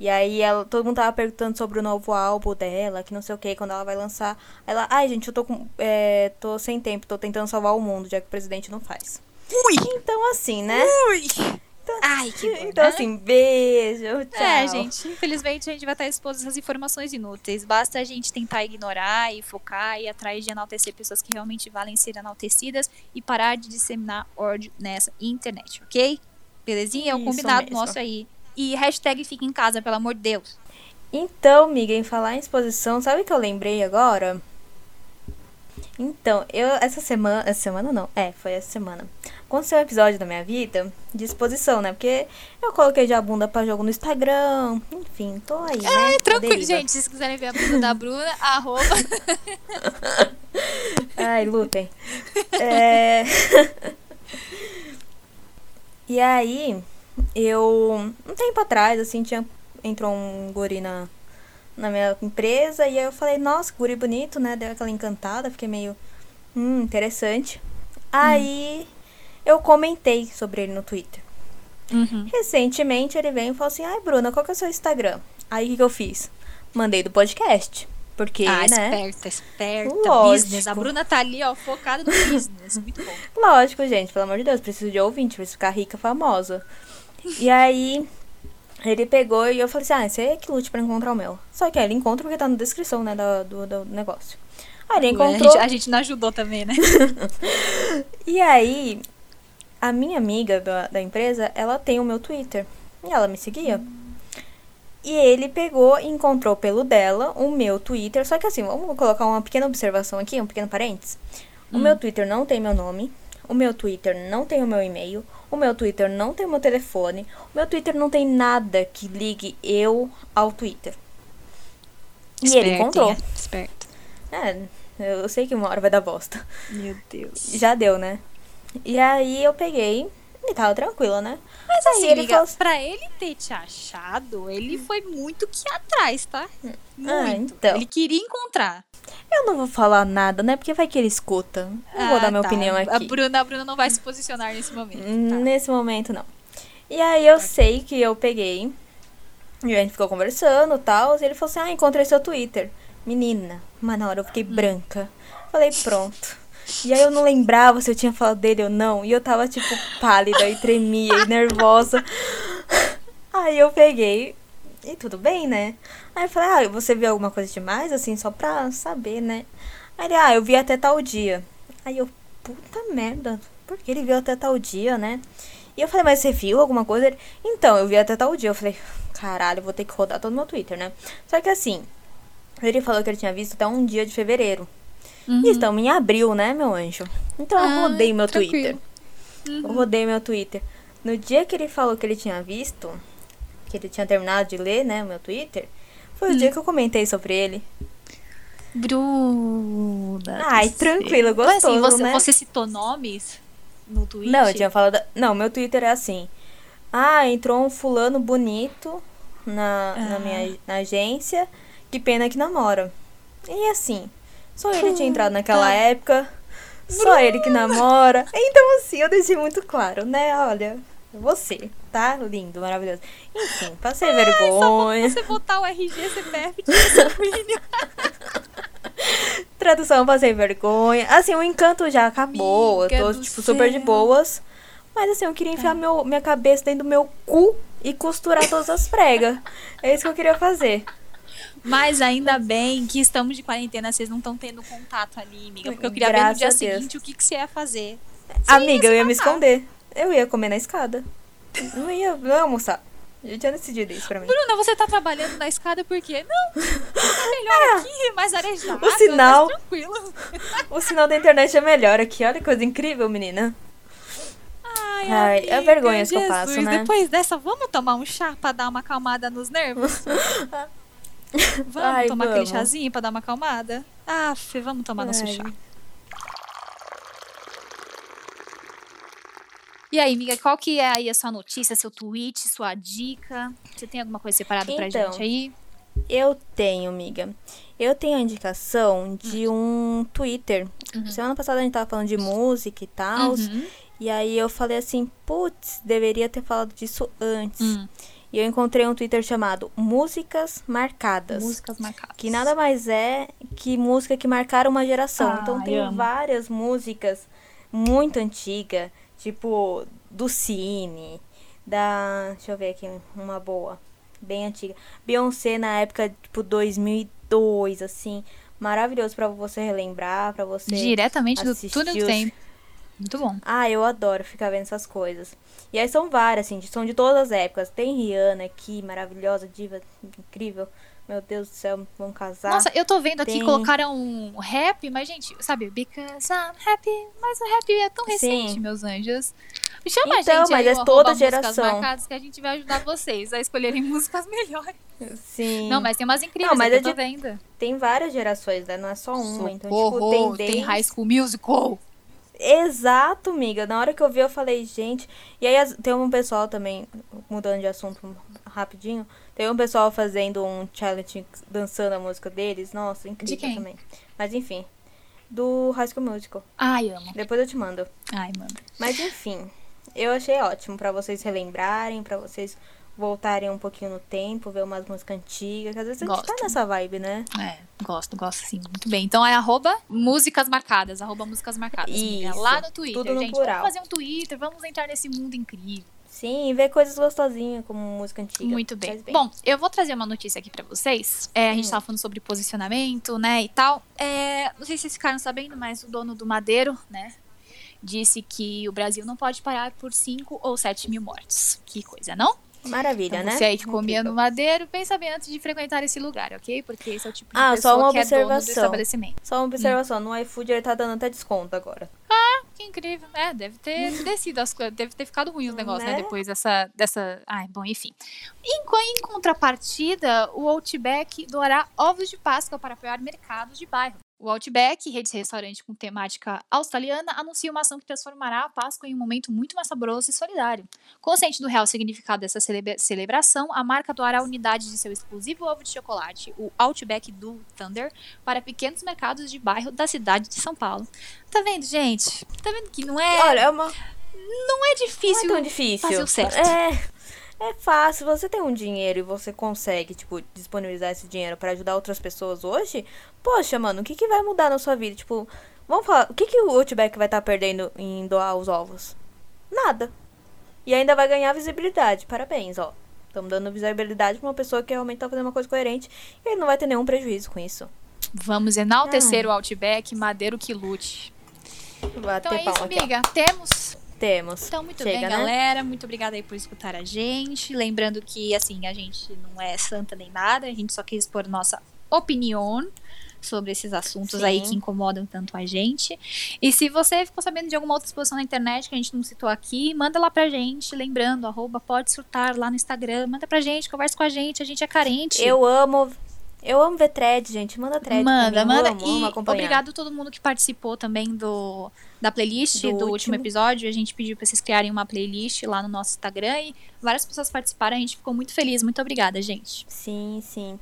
E aí ela, todo mundo tava perguntando sobre o novo álbum dela, que não sei o que, quando ela vai lançar. Ela, ai gente, eu tô com. É, tô sem tempo, tô tentando salvar o mundo, já que o presidente não faz.
Ui!
Então assim, né?
Ui!
Então,
ai, que bom,
Então assim, beijo, tchau.
É, gente, infelizmente a gente vai estar exposto a essas informações inúteis. Basta a gente tentar ignorar e focar e atrás de enaltecer pessoas que realmente valem ser enaltecidas e parar de disseminar ódio nessa internet, ok? Belezinha? É o combinado mesmo. nosso aí. E hashtag fica em casa, pelo amor de Deus.
Então, amiga, em falar em exposição, sabe o que eu lembrei agora? Então, eu essa semana. Essa semana não, é, foi essa semana. Aconteceu um episódio da minha vida de exposição, né? Porque eu coloquei já a bunda pra jogo no Instagram. Enfim, tô aí.
É,
né?
tranquilo, gente. Se vocês quiserem ver a bunda da Bruna, arroba.
Ai, lutem. É... e aí, eu um tempo atrás, assim, tinha entrou um guri na, na minha empresa e aí eu falei, nossa, guri bonito, né? Deu aquela encantada, fiquei meio hum, interessante. Hum. Aí eu comentei sobre ele no Twitter.
Uhum.
Recentemente ele veio e falou assim: Ai, Bruna, qual que é o seu Instagram? Aí o que, que eu fiz? Mandei do podcast. Porque,
ah,
né?
esperta, esperta. Lógico. Business. A Bruna tá ali, ó, focada no business. Muito bom.
Lógico, gente, pelo amor de Deus, preciso de ouvinte, preciso ficar rica, famosa. E aí, ele pegou e eu falei assim, ah, você é que lute pra encontrar o meu. Só que aí ele encontra porque tá na descrição, né, do, do, do negócio. Aí ele encontrou...
A gente, a gente não ajudou também, né?
e aí, a minha amiga da, da empresa, ela tem o meu Twitter. E ela me seguia. E ele pegou e encontrou pelo dela o meu Twitter. Só que assim, vamos colocar uma pequena observação aqui, um pequeno parênteses. O
Hum.
meu Twitter não tem meu nome. O meu Twitter não tem o meu e-mail. O meu Twitter não tem o meu telefone. O meu Twitter não tem nada que ligue eu ao Twitter. E ele encontrou.
hein? Esperto.
É, eu sei que uma hora vai dar bosta.
Meu Deus.
Já deu, né? E aí eu peguei e tava tranquila, né?
Mas
Aí
assim,
ele
amiga,
falou assim-
pra ele ter te achado, ele foi muito que atrás, tá? Muito.
Ah, então.
Ele queria encontrar.
Eu não vou falar nada, né? Porque vai que ele escuta. Não vou
Ah,
dar minha
tá.
opinião
A
aqui.
Bruna, a Bruna não vai se posicionar nesse momento. tá.
Nesse momento, não. E aí eu sei que eu peguei. E a gente ficou conversando e tal. E ele falou assim: Ah, encontrei seu Twitter. Menina, mas na hora eu fiquei
Hum.
branca. Falei, pronto. E aí eu não lembrava se eu tinha falado dele ou não. E eu tava, tipo, pálida e tremia e nervosa. Aí eu peguei. E tudo bem, né? Aí eu falei, ah, você viu alguma coisa demais, assim, só pra saber, né? Aí ele, ah, eu vi até tal dia. Aí eu, puta merda, por que ele viu até tal dia, né? E eu falei, mas você viu alguma coisa? Ele, então, eu vi até tal dia. Eu falei, caralho, vou ter que rodar todo meu Twitter, né? Só que assim, ele falou que ele tinha visto até um dia de fevereiro.
Uhum.
E estamos em abril, né, meu anjo? Então eu
Ah,
rodei meu
tranquilo.
Twitter. Eu rodei meu Twitter. No dia que ele falou que ele tinha visto, que ele tinha terminado de ler, né, o meu Twitter, foi o
Hum.
dia que eu comentei sobre ele.
Bruna.
Ai, tranquilo,
assim,
gostoso,
você,
né?
você citou nomes no Twitter?
Não, eu tinha falado. Não, meu Twitter é assim. Ah, entrou um fulano bonito na, na
Ah.
minha na agência. Que pena que namora. E assim, só ele tinha entrado naquela época. Só ele que namora. Então, assim, eu deixei muito claro, né? Olha, você, tá? Lindo, maravilhoso. Enfim, passei vergonha.
Você botar o RG, CPF, sanguíneo.
Tradução, passei vergonha. Assim, o encanto já acabou.
Amiga
eu tô, tipo, super de
céu.
boas. Mas assim, eu queria enfiar meu, minha cabeça dentro do meu cu e costurar todas as pregas. É isso que eu queria fazer.
Mas ainda bem que estamos de quarentena, vocês não estão tendo contato ali, amiga. Porque eu queria ver no
Graças
dia seguinte o que, que você ia fazer.
Amiga, eu ia me esconder. Eu ia comer na escada. Não ia, não ia almoçar. Eu tinha decidido isso pra mim.
Bruna, você tá trabalhando na escada por quê? Não, tá melhor aqui, mais arejado.
O sinal-
mais tranquilo.
O sinal da internet é melhor aqui. Olha que coisa incrível, menina.
Ai,
Ai, é
amiga,
vergonha isso que eu passo, né?
Depois dessa, vamos tomar um chá pra dar uma acalmada nos nervos? Vamos
Ai,
tomar aquele
vamos.
chazinho pra dar uma acalmada? Ah, vamos tomar nosso
Ai.
chá. E aí, amiga, qual que é aí a sua notícia, seu tweet, sua dica? Você tem alguma coisa separada pra
Então,
gente aí?
Eu tenho, amiga. Eu tenho a indicação de um Twitter. Semana passada a gente tava falando de música e tal.
Uhum.
E aí eu falei assim, putz, deveria ter falado disso antes.
Hum.
E eu encontrei um Twitter chamado Músicas Marcadas.
Músicas marcadas.
Que nada mais é que música que marcaram uma geração.
Ai,
então tem várias músicas muito antigas, tipo do Cine, da. Deixa eu ver aqui uma boa, bem antiga. Beyoncé na época, tipo 2002, assim. Maravilhoso pra você relembrar, pra você.
Diretamente do túnel do tempo. Muito bom.
Ah, eu adoro ficar vendo essas coisas. E aí são várias, assim, são de todas as épocas. Tem Rihanna aqui, maravilhosa, diva, incrível. Meu Deus do céu, vão casar.
Nossa, eu tô vendo aqui,
Tem-
colocaram um rap, mas, gente, sabe, because I'm happy, mas o rap é tão recente,
Sim.
meus anjos. Chama a
Então,
gente
mas
aí,
é toda geração.
que a gente vai ajudar vocês a escolherem músicas melhores.
Sim.
Não, mas tem umas incríveis
Não, mas é
eu tô
de-
vendo.
Tem várias gerações, né? Não é só uma. Então, tipo,
Socorro,
tem
tem. High School Musical.
Exato, amiga. Na hora que eu vi, eu falei, gente. E aí tem um pessoal também, mudando de assunto rapidinho. Tem um pessoal fazendo um challenge dançando a música deles. Nossa, incrível
quem?
também. Mas enfim. Do High School Musical.
Ai, amo.
Depois eu te mando.
Ai, mano.
Mas enfim, eu achei ótimo pra vocês relembrarem, pra vocês voltarem um pouquinho no tempo, ver umas músicas antigas, que às vezes a gente
Gosto.
tá nessa vibe, né?
É, gosto, gosto sim. Muito bem. Então é arroba músicas marcadas, arroba músicas marcadas.
Isso,
Lá no Twitter,
tudo no
gente.
plural.
Vamos fazer um Twitter, vamos entrar nesse mundo incrível.
Sim, ver coisas gostosinhas como música antiga.
Muito bem.
Faz
Bom, eu vou trazer uma notícia aqui pra vocês. É, a gente
Hum.
tava falando sobre posicionamento, né, e tal. É, não sei se vocês ficaram sabendo, mas o dono do Madeiro, né, disse que o Brasil não pode parar por 5 ou 7 mil mortos. Que coisa, não?
Maravilha,
Então,
né?
você aí que comia no Madeiro, pensa bem antes de frequentar esse lugar, ok? Porque esse é o tipo de
Ah,
pessoa
só uma
que é dono do
observação.
estabelecimento.
Só uma observação, no iFood ele tá dando até desconto agora.
Que incrível, é, deve ter descido as coisas, deve ter ficado ruim os negócios, né?
Né?
Depois dessa, dessa. Ai, bom, enfim. Em, em contrapartida, o Outback doará ovos de Páscoa para apoiar mercados de bairro. O Outback, rede de restaurante com temática australiana, anuncia uma ação que transformará a Páscoa em um momento muito mais saboroso e solidário. Consciente do real significado dessa celebra- celebração, a marca doará unidades de seu exclusivo ovo de chocolate, o Outback do Thunder, para pequenos mercados de bairro da cidade de São Paulo. Tá vendo, gente? Tá vendo que não é,
Olha, é uma.
não é
Não é
difícil
tão difícil.
fazer o certo.
É. É fácil, você tem um dinheiro e você consegue, tipo, disponibilizar esse dinheiro pra ajudar outras pessoas hoje, poxa, mano, o que, que vai mudar na sua vida? Tipo, vamos falar, o que, que o Outback vai estar perdendo em doar os ovos? Nada. E ainda vai ganhar visibilidade. Parabéns, ó. Estamos dando visibilidade pra uma pessoa que realmente tá fazendo uma coisa coerente e ele não vai ter nenhum prejuízo com isso.
Vamos enaltecer
Ah.
o Outback, Madeiro que lute.
Vai
Então é isso,
palma aqui,
amiga. Temos.
Temos.
Então, muito
Chega,
bem,
né?
galera. Muito obrigada aí por escutar a gente. Lembrando que, assim, a gente não é santa nem nada. A gente só quis expor nossa opinião, sobre esses assuntos
Sim.
aí que incomodam tanto a gente. E se você ficou sabendo de alguma outra exposição na internet que a gente não citou aqui, manda lá pra gente, lembrando, arroba pode surtar lá no Instagram, manda pra gente, conversa com a gente, a gente é carente.
Eu amo. Eu amo ver thread, gente. Manda thread.
Manda,
mim.
manda.
Amo,
e obrigado a todo mundo que participou também do, da playlist
Do
do, último.
último.
episódio. A gente pediu pra vocês criarem uma playlist lá no nosso Instagram e várias pessoas participaram. A gente ficou muito feliz. Muito obrigada, gente.
Sim, sim.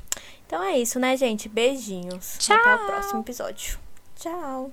Então é isso, né, gente? Beijinhos.
Tchau.
Até o próximo episódio. Tchau.